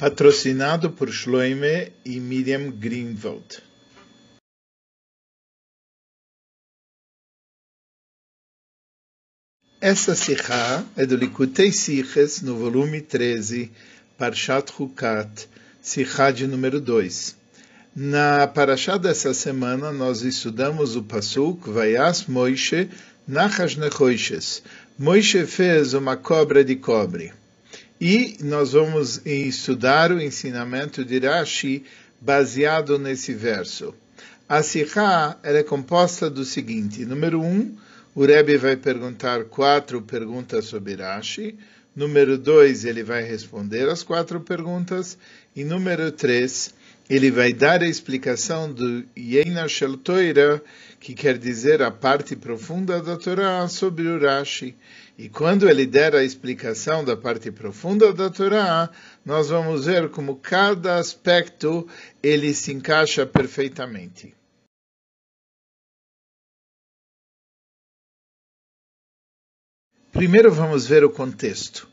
patrocinado por Shloime e Miriam Greenwald. Essa Sikha é do Likutei Siches, no volume 13, Parshat Hukat, Sikha de número 2. Na Parashá dessa semana, nós estudamos o Pasuk Vayas Moishe Nachash Nechoishes. Moishe fez uma cobra de cobre. E nós vamos estudar o ensinamento de Rashi baseado nesse verso. A Sikha é composta do seguinte: número um, o Rebbe vai perguntar quatro perguntas sobre Rashi. Número dois, ele vai responder as quatro perguntas. E número três, ele vai dar a explicação do Yeina Shel Toira, que quer dizer a parte profunda da Torá sobre o Rashi. E quando ele der a explicação da parte profunda da Torá, nós vamos ver como cada aspecto ele se encaixa perfeitamente. Primeiro vamos ver o contexto.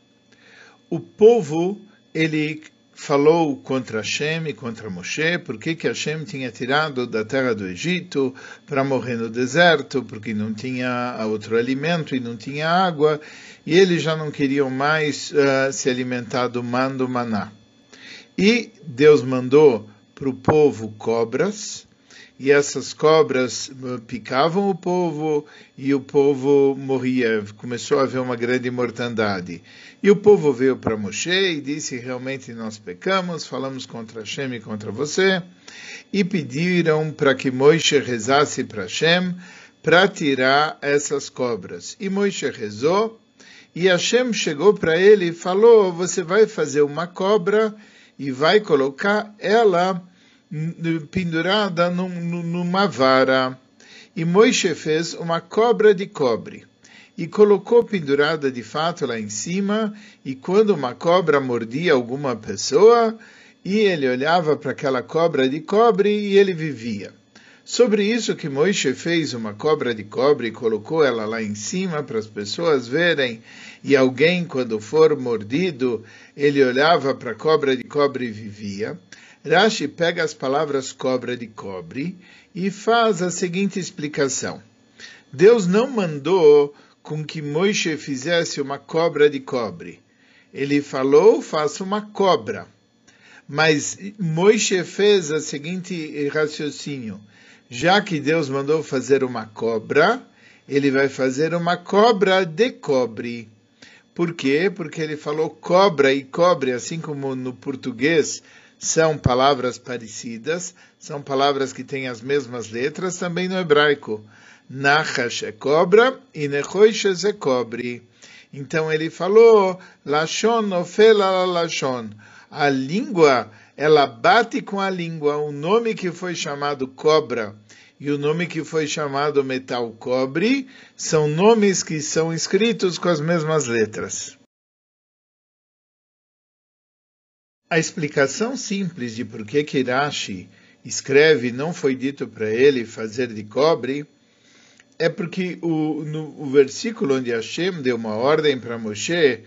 O povo ele falou contra Hashem e contra Moshe, porque que Hashem tinha tirado da terra do Egito para morrer no deserto, porque não tinha outro alimento e não tinha água, e eles já não queriam mais uh, se alimentar do mando maná. E Deus mandou para o povo cobras, e essas cobras eh, picavam o povo e o povo morria. Começou a haver uma grande mortandade. E o povo veio para Moshe e disse: Realmente nós pecamos, falamos contra Hashem e contra você. E pediram para que Moisés rezasse para Hashem para tirar essas cobras. E Moisés rezou. E Hashem chegou para ele e falou: Você vai fazer uma cobra e vai colocar ela pendurada num, numa vara. E Moisés fez uma cobra de cobre e colocou pendurada de fato lá em cima. E quando uma cobra mordia alguma pessoa, e ele olhava para aquela cobra de cobre e ele vivia. Sobre isso que Moisés fez uma cobra de cobre e colocou ela lá em cima para as pessoas verem, e alguém, quando for mordido, ele olhava para a cobra de cobre e vivia. Rashi pega as palavras cobra de cobre e faz a seguinte explicação. Deus não mandou com que Moisés fizesse uma cobra de cobre. Ele falou, faça uma cobra. Mas Moisés fez o seguinte raciocínio. Já que Deus mandou fazer uma cobra, ele vai fazer uma cobra de cobre. Por quê? Porque ele falou cobra e cobre, assim como no português são palavras parecidas, são palavras que têm as mesmas letras, também no hebraico. Nachash é cobra e Nechoishes é cobre. Então ele falou, Lashon ofela Lashon. A língua, ela bate com a língua. O nome que foi chamado cobra e o nome que foi chamado metal cobre são nomes que são escritos com as mesmas letras. A explicação simples de por que Kirashi escreve não foi dito para ele fazer de cobre é porque o, no o versículo onde Hashem deu uma ordem para Moshe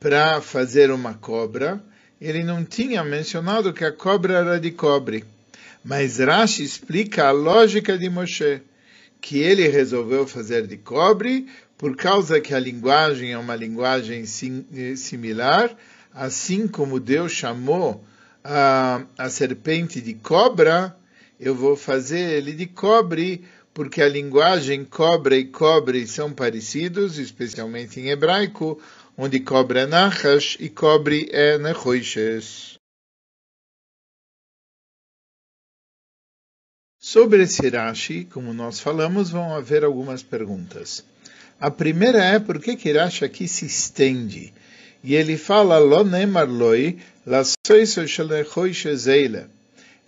para fazer uma cobra, ele não tinha mencionado que a cobra era de cobre. Mas Rashi explica a lógica de Moshe, que ele resolveu fazer de cobre por causa que a linguagem é uma linguagem sim, eh, similar assim como Deus chamou a, a serpente de cobra, eu vou fazer ele de cobre, porque a linguagem cobra e cobre são parecidos, especialmente em hebraico, onde cobra é nachash e cobre é nechoishes. Sobre esse Rashi, como nós falamos, vão haver algumas perguntas. A primeira é por que, que Rashi aqui se estende? E ele fala, Lo nemar loi,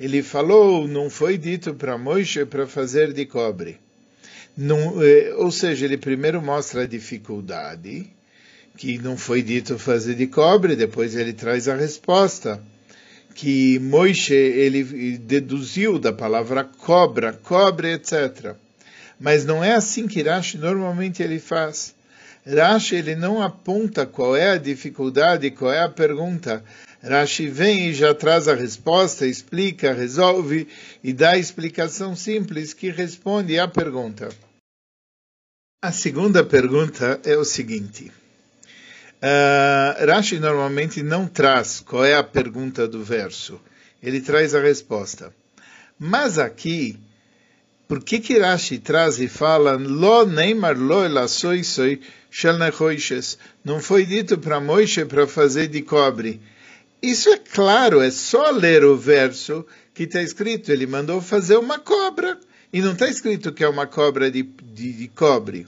ele falou, não foi dito para Moisés para fazer de cobre. Não, eh, ou seja, ele primeiro mostra a dificuldade, que não foi dito fazer de cobre, depois ele traz a resposta, que Moisés ele deduziu da palavra cobra, cobre, etc. Mas não é assim que Rashi normalmente ele faz. Rashi ele não aponta qual é a dificuldade, qual é a pergunta. Rashi vem e já traz a resposta, explica, resolve e dá a explicação simples que responde à pergunta. A segunda pergunta é o seguinte. Uh, Rashi normalmente não traz qual é a pergunta do verso, ele traz a resposta. Mas aqui, por que que Rashi traz e fala Lo neimar lo elasoi soi shel Não foi dito para Moisés para fazer de cobre. Isso é claro, é só ler o verso que está escrito. Ele mandou fazer uma cobra. E não está escrito que é uma cobra de, de, de cobre.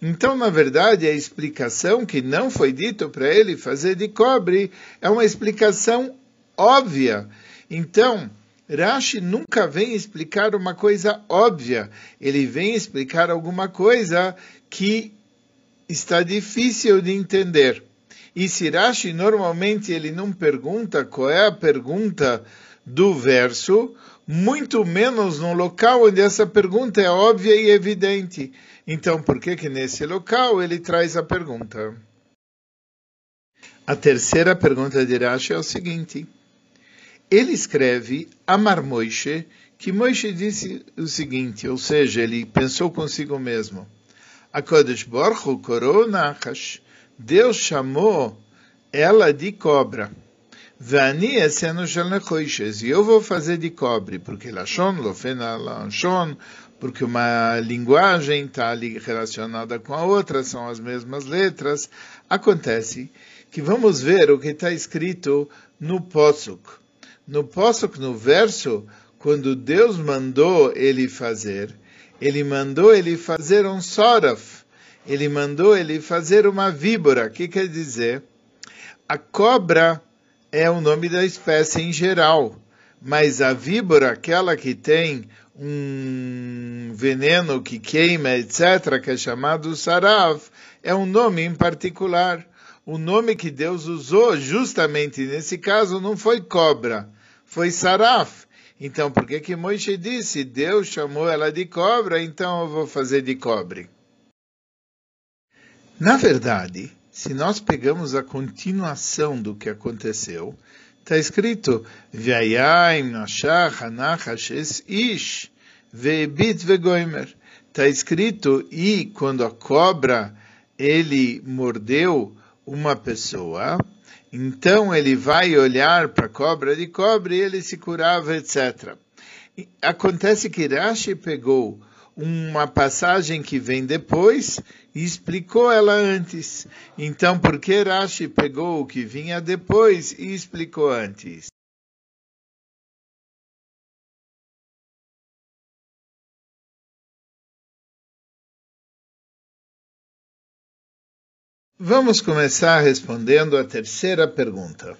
Então, na verdade, a explicação que não foi dito para ele fazer de cobre é uma explicação óbvia. Então, Rashi nunca vem explicar uma coisa óbvia. Ele vem explicar alguma coisa que está difícil de entender. E se Rashi normalmente ele não pergunta qual é a pergunta do verso, muito menos no local onde essa pergunta é óbvia e evidente. Então, por que que nesse local ele traz a pergunta? A terceira pergunta de Rashi é o seguinte. Ele escreve Amar Moishe, que Moishe disse o seguinte, ou seja, ele pensou consigo mesmo. A Kodesh Baruch Hu Nachash, Deus chamou ela de cobra. Vani nechoishes. E eu vou fazer de cobre, porque Lashon, Lofena Lashon, porque uma linguagem está relacionada com a outra, são as mesmas letras. Acontece que vamos ver o que está escrito no Posuk. No Posuk, no verso, quando Deus mandou ele fazer, ele mandou ele fazer um soraf, ele mandou ele fazer uma víbora. O que quer dizer? A cobra é o nome da espécie em geral, mas a víbora, aquela que tem um veneno que queima, etc., que é chamado sarav, é um nome em particular. O nome que Deus usou justamente nesse caso não foi cobra, foi saraf. Então, por que que Moisés disse, Deus chamou ela de cobra, então eu vou fazer de cobre? Na verdade, se nós pegamos a continuação do que aconteceu, está escrito ish ve'goimer. Está escrito e quando a cobra ele mordeu uma pessoa, então ele vai olhar para a cobra de cobre e ele se curava, etc. Acontece que Rashi pegou uma passagem que vem depois e explicou ela antes. Então, por que Rashi pegou o que vinha depois e explicou antes? Vamos começar respondendo a terceira pergunta.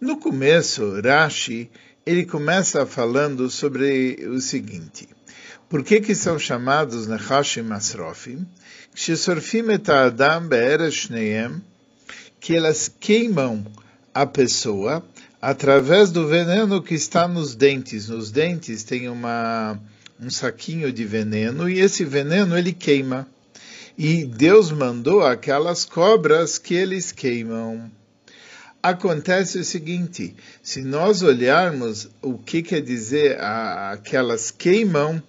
No começo, Rashi, ele começa falando sobre o seguinte. Por que que são chamados Nechashim Asrofim? Shesorfim et Adam be'eres que elas queimam a pessoa através do veneno que está nos dentes. Nos dentes tem uma, um saquinho de veneno e esse veneno ele queima. E Deus mandou aquelas cobras que eles queimam. Acontece o seguinte: se nós olharmos o que quer dizer aquelas queimam,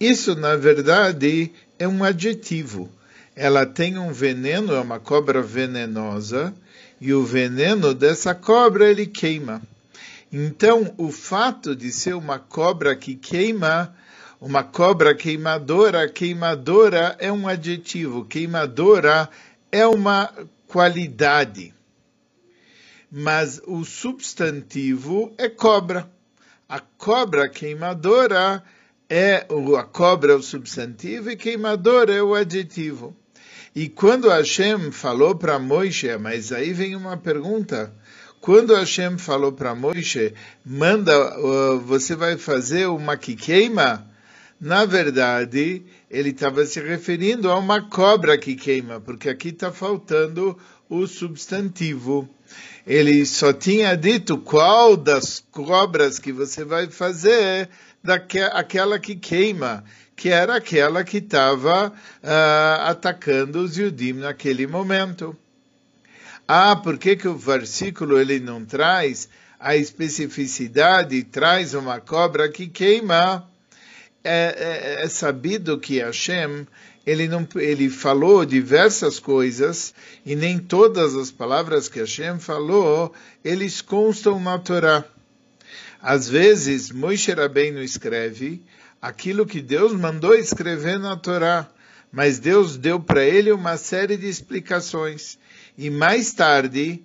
isso, na verdade, é um adjetivo. Ela tem um veneno, é uma cobra venenosa, e o veneno dessa cobra ele queima. Então, o fato de ser uma cobra que queima, uma cobra queimadora, queimadora é um adjetivo, queimadora é uma qualidade. Mas o substantivo é cobra. A cobra queimadora é a cobra o substantivo e queimador é o adjetivo. E quando Hashem falou para Moisés, mas aí vem uma pergunta, quando Hashem falou para Moisés, manda, uh, você vai fazer uma que queima, na verdade, ele estava se referindo a uma cobra que queima, porque aqui está faltando o substantivo. Ele só tinha dito qual das cobras que você vai fazer daquela que queima, que era aquela que estava uh, atacando os Yudim naquele momento. Ah, por que, que o versículo ele não traz a especificidade, traz uma cobra que queima? É, é, é sabido que Hashem ele, não, ele falou diversas coisas e nem todas as palavras que Hashem falou, eles constam na Torá. Às vezes, Moshe Rabbeinu escreve aquilo que Deus mandou escrever na Torá, mas Deus deu para ele uma série de explicações. E mais tarde,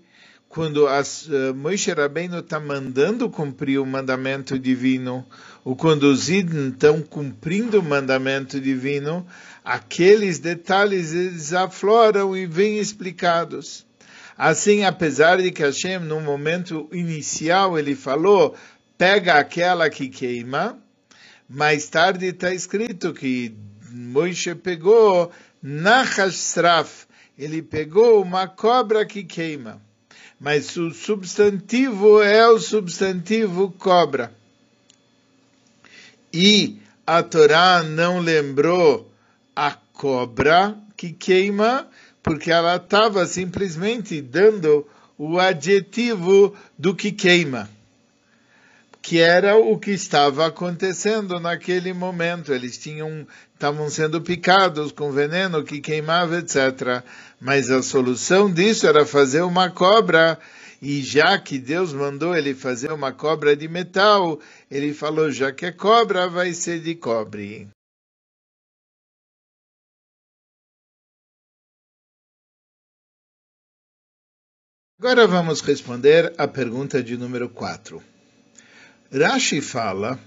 quando as, uh, Moshe Rabbeinu está mandando cumprir o mandamento divino, ou quando os Idn estão cumprindo o mandamento divino, aqueles detalhes eles afloram e vêm explicados. Assim, apesar de que Hashem, no momento inicial, ele falou, pega aquela que queima, mais tarde está escrito que Moisés pegou Nachasraf, ele pegou uma cobra que queima. Mas o substantivo é o substantivo cobra. E a Torá não lembrou a cobra que queima, porque ela estava simplesmente dando o adjetivo do que queima, que era o que estava acontecendo naquele momento. Eles tinham, estavam sendo picados com veneno que queimava, etc. Mas a solução disso era fazer uma cobra e já que Deus mandou ele fazer uma cobra de metal, ele falou: já que é cobra, vai ser de cobre. Agora vamos responder a pergunta de número 4. Rashi fala,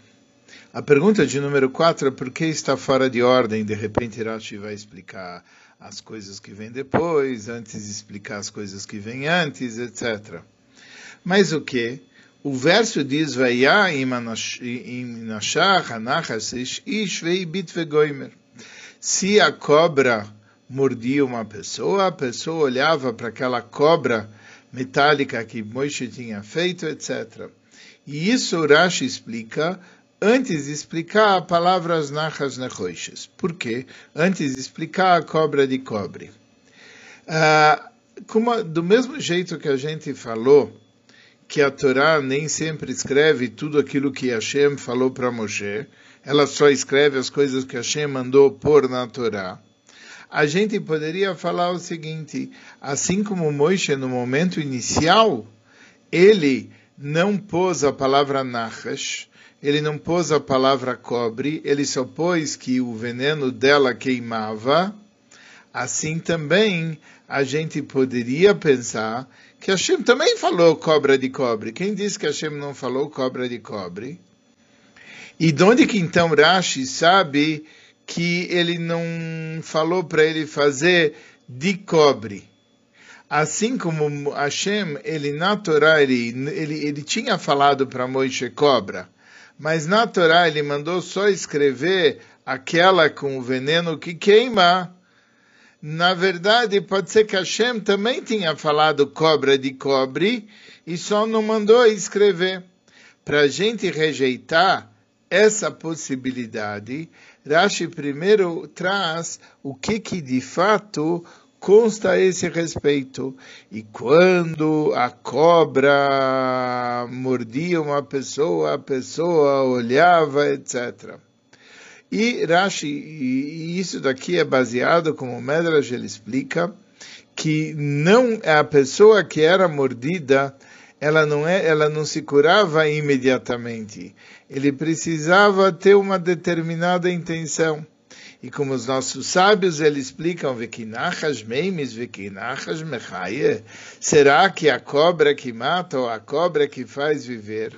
a pergunta de número 4 é por que está fora de ordem, de repente Rashi vai explicar as coisas que vêm depois, antes de explicar as coisas que vêm antes, etc. Mas o que? O verso diz, Se a cobra mordia uma pessoa, a pessoa olhava para aquela cobra metálica que Moisés tinha feito, etc. E isso Rashi explica antes de explicar a palavra nachas nechoishes. Por quê? Antes de explicar a cobra de cobre. Ah, como, do mesmo jeito que a gente falou que a Torá nem sempre escreve tudo aquilo que Hashem falou para Moshe, ela só escreve as coisas que Hashem mandou pôr na Torá a gente poderia falar o seguinte: assim como Moisés, no momento inicial, ele não pôs a palavra nachash, ele não pôs a palavra cobre, ele só pôs que o veneno dela queimava. Assim também a gente poderia pensar que Hashem também falou cobra de cobre. Quem disse que Hashem não falou cobra de cobre? E de onde que então Rashi sabe que ele não falou para ele fazer de cobre. Assim como Hashem, ele na Torá, ele, ele, ele tinha falado para Moisés cobra, mas na Torá ele mandou só escrever aquela com o veneno que queima. Na verdade, pode ser que Hashem também tinha falado cobra de cobre e só não mandou escrever. Para a gente rejeitar essa possibilidade, Rashi primeiro traz o que, que de fato consta a esse respeito. E quando a cobra mordia uma pessoa, a pessoa olhava, etc. E Rashi, e isso daqui é baseado, como o Medrash ele explica, que não a pessoa que era mordida ela não é, ela não se curava imediatamente. Ele precisava ter uma determinada intenção. E como os nossos sábios eles explicam, Vekinachas meimes, Vekinachas mechaye, será que a cobra que mata ou a cobra que faz viver?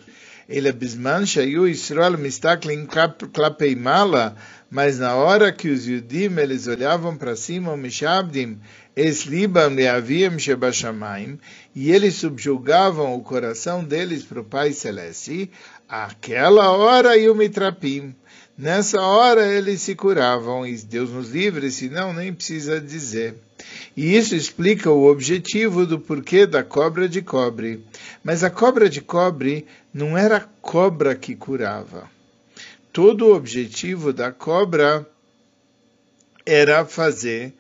Ele bisman shayu Israel mistaklim klapei mala, mas na hora que os Yudim eles olhavam para cima, o Mishabdim, es libam leavim shebashamayim, e eles subjugavam o coração deles para o Pai Celeste, aquela hora e o mitrapim. Nessa hora eles se curavam, e Deus nos livre, senão nem precisa dizer. E isso explica o objetivo do porquê da cobra de cobre. Mas a cobra de cobre não era a cobra que curava. Todo o objetivo da cobra era fazer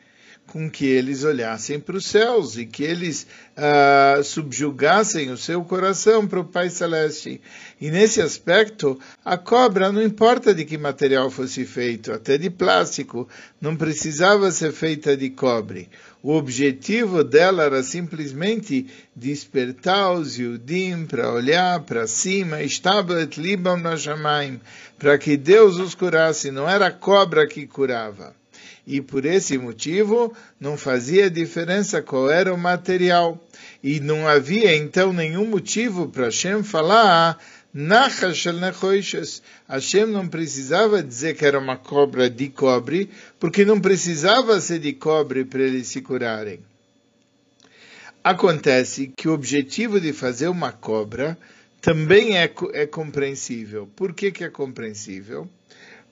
com que eles olhassem para os céus e que eles uh, subjugassem o seu coração para o Pai Celeste. E nesse aspecto, a cobra, não importa de que material fosse feito, até de plástico, não precisava ser feita de cobre. O objetivo dela era simplesmente despertar os Yudim para olhar para cima, para que Deus os curasse. Não era a cobra que curava e por esse motivo não fazia diferença qual era o material. E não havia então nenhum motivo para Hashem falar Hashem não precisava dizer que era uma cobra de cobre, porque não precisava ser de cobre para eles se curarem. Acontece que o objetivo de fazer uma cobra também é, é compreensível. Por que, que é compreensível?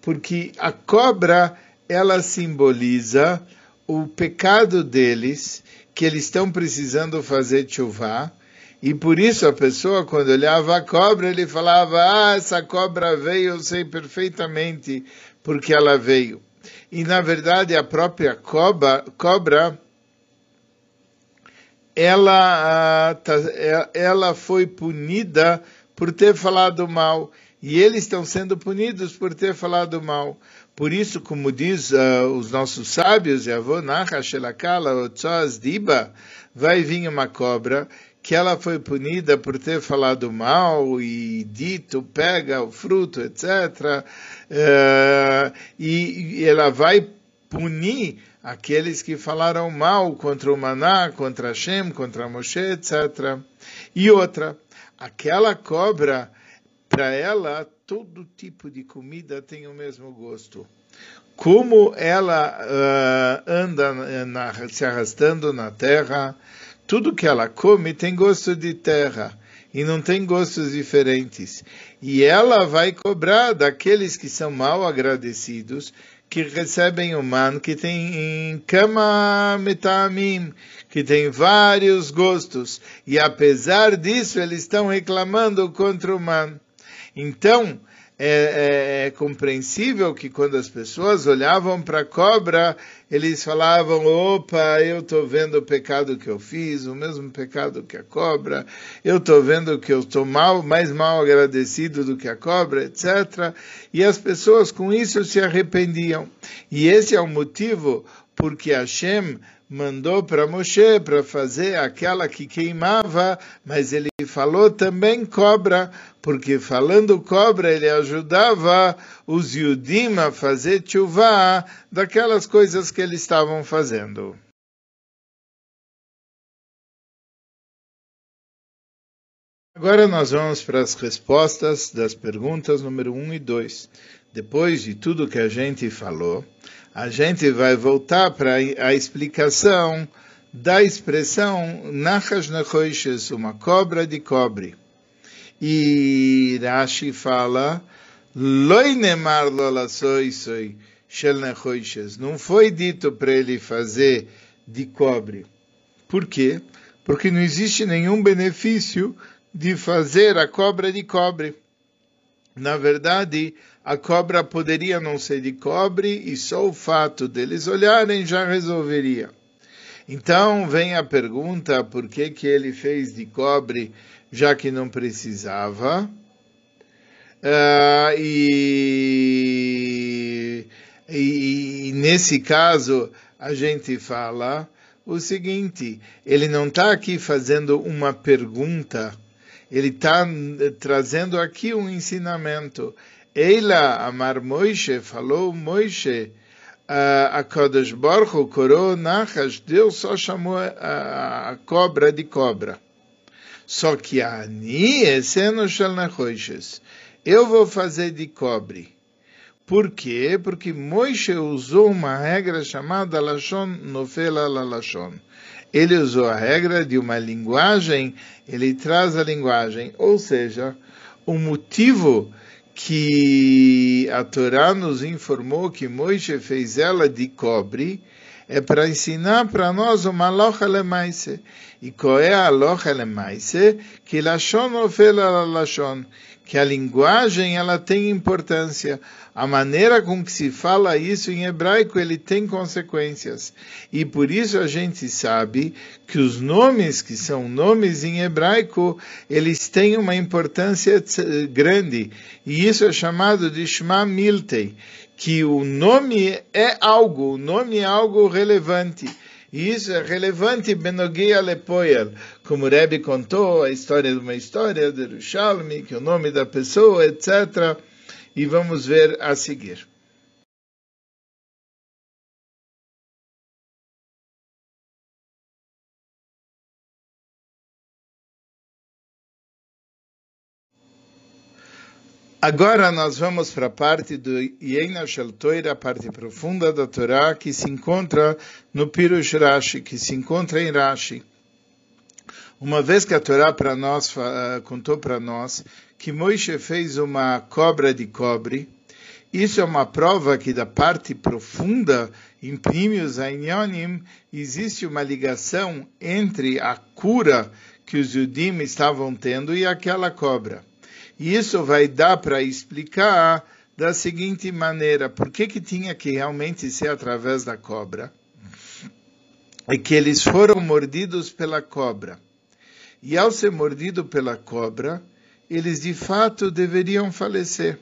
Porque a cobra ela simboliza o pecado deles, que eles estão precisando fazer chuva, e por isso a pessoa, quando olhava a cobra, ele falava, ah, essa cobra veio, eu sei perfeitamente porque ela veio. E na verdade a própria cobra, cobra ela, ah, tá, é, ela foi punida por ter falado mal. E eles estão sendo punidos por ter falado mal. Por isso, como diz uh, os nossos sábios, diba, vai vir uma cobra que ela foi punida por ter falado mal e dito, pega o fruto, etc. Uh, e, e ela vai punir aqueles que falaram mal contra o Maná, contra Hashem, contra Moshe, etc. E outra, aquela cobra, para ela, todo tipo de comida tem o mesmo gosto. Como ela uh, anda na, se arrastando na terra, tudo que ela come tem gosto de terra e não tem gostos diferentes. E ela vai cobrar daqueles que são mal agradecidos, que recebem o man, que tem cama metamim, que tem vários gostos, e apesar disso eles estão reclamando contra o man. Então, é, é, é, compreensível que quando as pessoas olhavam para a cobra, eles falavam: opa, eu estou vendo o pecado que eu fiz, o mesmo pecado que a cobra, eu estou vendo que eu estou mal, mais mal agradecido do que a cobra, etc. E as pessoas com isso se arrependiam. E esse é o motivo porque Hashem mandou para Moshe para fazer aquela que queimava, mas ele falou também cobra, porque falando cobra ele ajudava os Yudim a fazer chuva daquelas coisas que eles estavam fazendo. Agora nós vamos para as respostas das perguntas número 1 e 2. Depois de tudo que a gente falou, a gente vai voltar para a explicação da expressão Nachash Nechoishes, uma cobra de cobre. E Rashi fala. Não foi dito para ele fazer de cobre. Por quê? Porque não existe nenhum benefício de fazer a cobra de cobre. Na verdade, a cobra poderia não ser de cobre e só o fato deles olharem já resolveria. Então vem a pergunta por que, que ele fez de cobre já que não precisava. Uh, e, e, e nesse caso a gente fala o seguinte: ele não está aqui fazendo uma pergunta, ele está trazendo aqui um ensinamento. Eila Amar Moishe, falou Moishe, a Kodesh Baruch coroa Nachash, Deus só chamou a, a, cobra de cobra. Só que a Ani, Nachoishes, eu vou fazer de cobre. Por quê? Porque Moishe usou uma regra chamada Lashon Nofela Lashon. Ele usou a regra de uma linguagem, ele traz a linguagem, ou seja, o motivo que a Torá nos informou que Moisés fez ela de cobre é para ensinar para nós uma loja lemaise. E qual é a loja lemaise? Que lashon ofela lashon, que a linguagem ela tem importância. A maneira com que se fala isso em hebraico, ele tem consequências. E por isso a gente sabe que os nomes que são nomes em hebraico, eles têm uma importância grande. E isso é chamado de Shema Miltei, que o nome é algo, o nome é algo relevante. E isso é relevante Benogia Lepoel, como o Rebbe contou a história de uma história de Rushalmi, que é o nome da pessoa, etc. E vamos ver a seguir. Agora nós vamos para a parte do Yena Shel Toira, a parte profunda da Torá, que se encontra no Pirush Rashi, que se encontra em Rashi. Uma vez que a Torá para nós uh, contou para nós que Moisés fez uma cobra de cobre, isso é uma prova que da parte profunda, em Primius Ainyonim, existe uma ligação entre a cura que os judim estavam tendo e aquela cobra. E isso vai dar para explicar da seguinte maneira: por que, que tinha que realmente ser através da cobra? É que eles foram mordidos pela cobra. E ao ser mordido pela cobra, eles de fato deveriam falecer.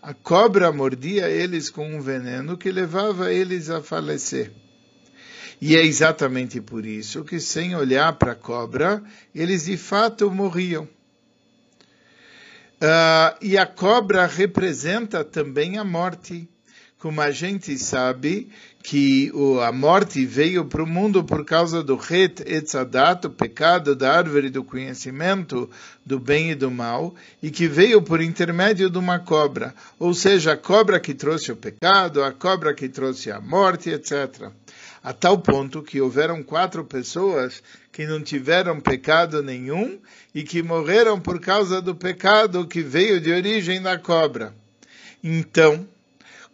A cobra mordia eles com um veneno que levava eles a falecer. E é exatamente por isso que, sem olhar para a cobra, eles de fato morriam. Uh, e a cobra representa também a morte. Como a gente sabe que o, a morte veio para o mundo por causa do Het Etzadat, o pecado da árvore do conhecimento do bem e do mal, e que veio por intermédio de uma cobra. Ou seja, a cobra que trouxe o pecado, a cobra que trouxe a morte, etc a tal ponto que houveram quatro pessoas que não tiveram pecado nenhum e que morreram por causa do pecado que veio de origem da cobra. Então,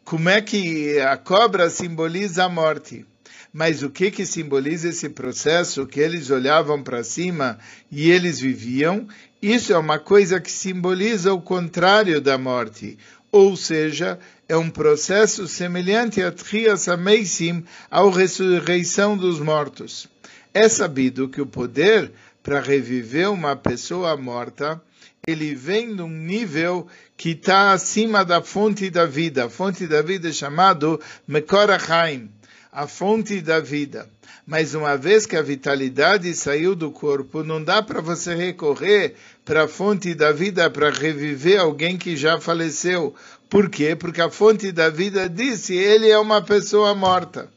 como é que a cobra simboliza a morte? Mas o que que simboliza esse processo que eles olhavam para cima e eles viviam? Isso é uma coisa que simboliza o contrário da morte, ou seja, é um processo semelhante a Trias Ameisim, à ressurreição dos mortos. É sabido que o poder para reviver uma pessoa morta, ele vem num nível que está acima da fonte da vida. A fonte da vida é chamado Mekorachaim, a fonte da vida. Mas uma vez que a vitalidade saiu do corpo, não dá para você recorrer para a fonte da vida para reviver alguém que já faleceu. Por quê? Porque a fonte da vida disse, ele é uma pessoa morta.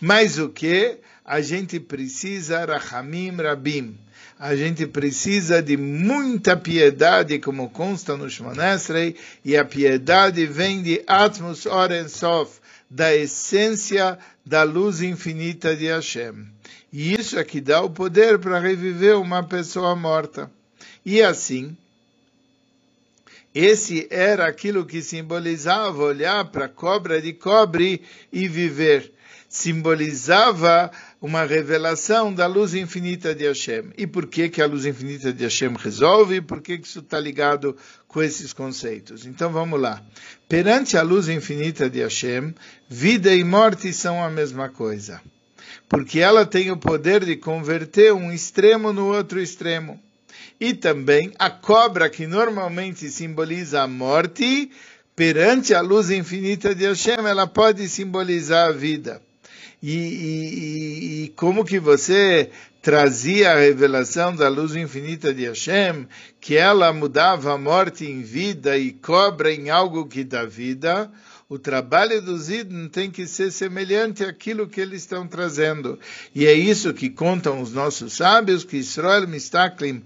Mas o que? A gente precisa Rahamim Rabim. A gente precisa de muita piedade, como consta no Shmonesrei, e a piedade vem de Atmos Sof, da essência da luz infinita de Hashem. E isso é que dá o poder para reviver uma pessoa morta. E assim, esse era aquilo que simbolizava olhar para a cobra de cobre e viver. Simbolizava uma revelação da luz infinita de Hashem. E por que, que a luz infinita de Hashem resolve? E por que, que isso está ligado com esses conceitos? Então vamos lá. Perante a luz infinita de Hashem, vida e morte são a mesma coisa. Porque ela tem o poder de converter um extremo no outro extremo e também a cobra, que normalmente simboliza a morte, perante a luz infinita de Hashem, ela pode simbolizar a vida. E, e, e, como que você trazia a revelação da luz infinita de Hashem, que ela mudava a morte em vida e cobra em algo que dá vida, o trabalho dos Idn tem que ser semelhante àquilo que eles estão trazendo. E é isso que contam os nossos sábios, que Israel Mistaklim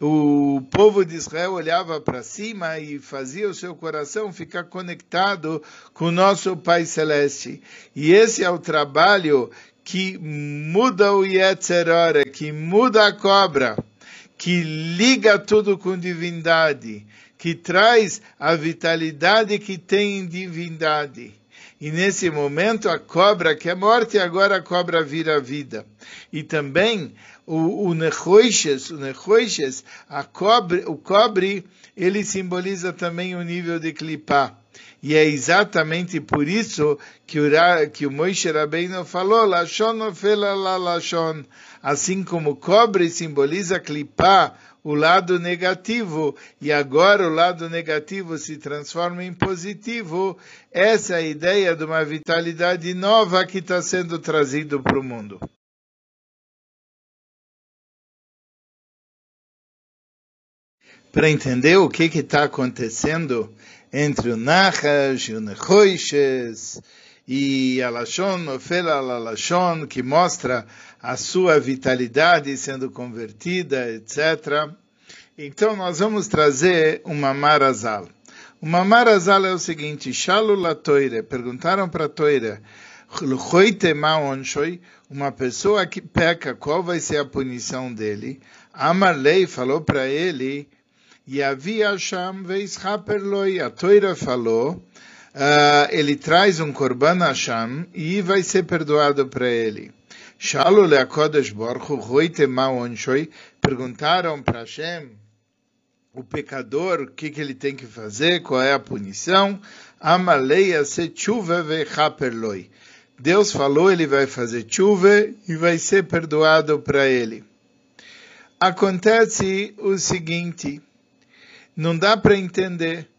o povo de Israel olhava para cima e fazia o seu coração ficar conectado com o nosso Pai Celeste. E esse é o trabalho que muda o Yetzerora, que muda a cobra, que liga tudo com divindade, que traz a vitalidade que tem em divindade. E nesse momento a cobra que é morte, agora a cobra vira vida. E também o, o o Nechoishes, a cobre, o cobre, ele simboliza também o nível de clipá. E é exatamente por isso que o, que o Moishe Rabbeinu falou, Lashon ofela la Lashon, assim como o cobre simboliza clipá, o lado negativo, e agora o lado negativo se transforma em positivo, essa é a ideia de uma vitalidade nova que está sendo trazido para o mundo. Para entender o que está acontecendo entre o Nachash e o Nechoishes, e a Lashon, Ofela a que mostra a sua vitalidade sendo convertida, etc. Então nós vamos trazer uma marazal. Uma marazal é o seguinte, Shalu la toire, perguntaram para toire, uma pessoa que peca, qual vai ser a punição dele? Amarlei falou para ele, Yavi Hashem veischaperloi, a toira falou, uh, ele traz um korban Hashem e vai ser perdoado para ele. Shalu leakodesh borchu roite onshoi, perguntaram para Hashem, o pecador, o que, que ele tem que fazer, qual é a punição? Amaleia se chuva vechaperloi. Deus falou, ele vai fazer chuva e vai ser perdoado para ele. Acontece o seguinte, não dá para entender.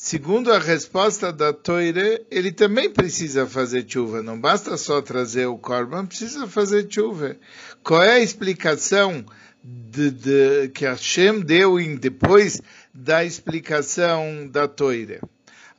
Segundo a resposta da Toire, ele também precisa fazer chuva. Não basta só trazer o corban, precisa fazer chuva. Qual é a explicação de, de, que Hashem deu em, depois da explicação da Toire?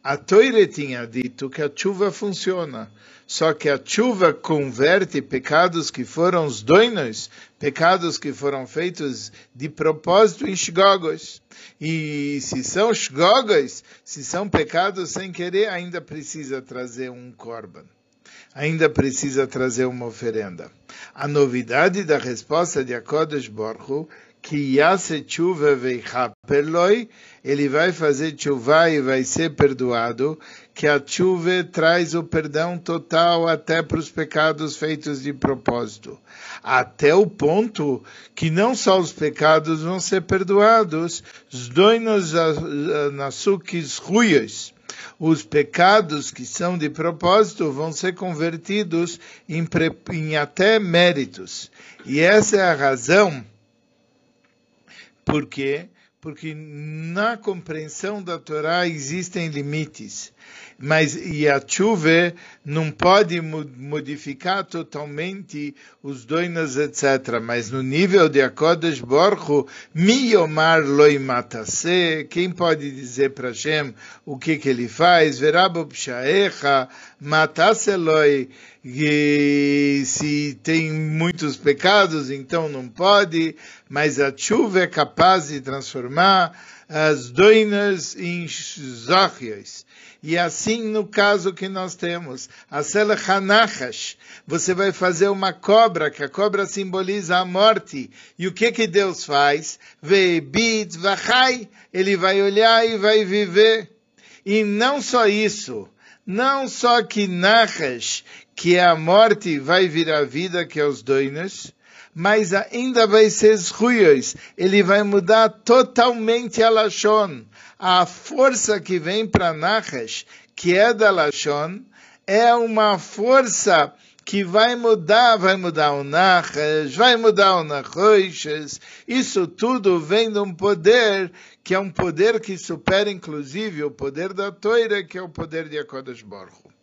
A Toire tinha dito que a chuva funciona. Só que a chuva converte pecados que foram os doinos, pecados que foram feitos de propósito em shgogos. E se são shgogos, se são pecados sem querer, ainda precisa trazer um korban. Ainda precisa trazer uma oferenda. A novidade da resposta de Akodesh Borchu ele vai fazer tshuva e vai ser perdoado, que a tshuva traz o perdão total até para os pecados feitos de propósito. Até o ponto que não só os pecados vão ser perdoados, os doinos nasukis ruias, os pecados que são de propósito vão ser convertidos em, em até méritos. E essa é a razão por quê? Porque na compreensão da Torá existem limites mas e a chuva não pode modificar totalmente os doinas, etc. Mas no nível de Akodesh Borchu, Miyomar loi matase, quem pode dizer para Hashem o que que ele faz? Verabo pshaecha, matase loi, se tem muitos pecados, então não pode, mas a chuva é capaz de transformar as doinas em zóchias. E assim no caso que nós temos, a Selachanachash, você vai fazer uma cobra, que a cobra simboliza a morte. E o que que Deus faz? Ve'bit vachai, ele vai olhar e vai viver. E não só isso, não só que Nachash, que é a morte, vai virar vida, que é os doinos, mas ainda vai ser ruins. Ele vai mudar totalmente a Lashon a força que vem para Nachash, que é da Lashon, é uma força que vai mudar, vai mudar o Nachash, vai mudar o Nachoishes. Isso tudo vem de um poder que é um poder que supera inclusive o poder da Toira, que é o poder de Akodesh Baruch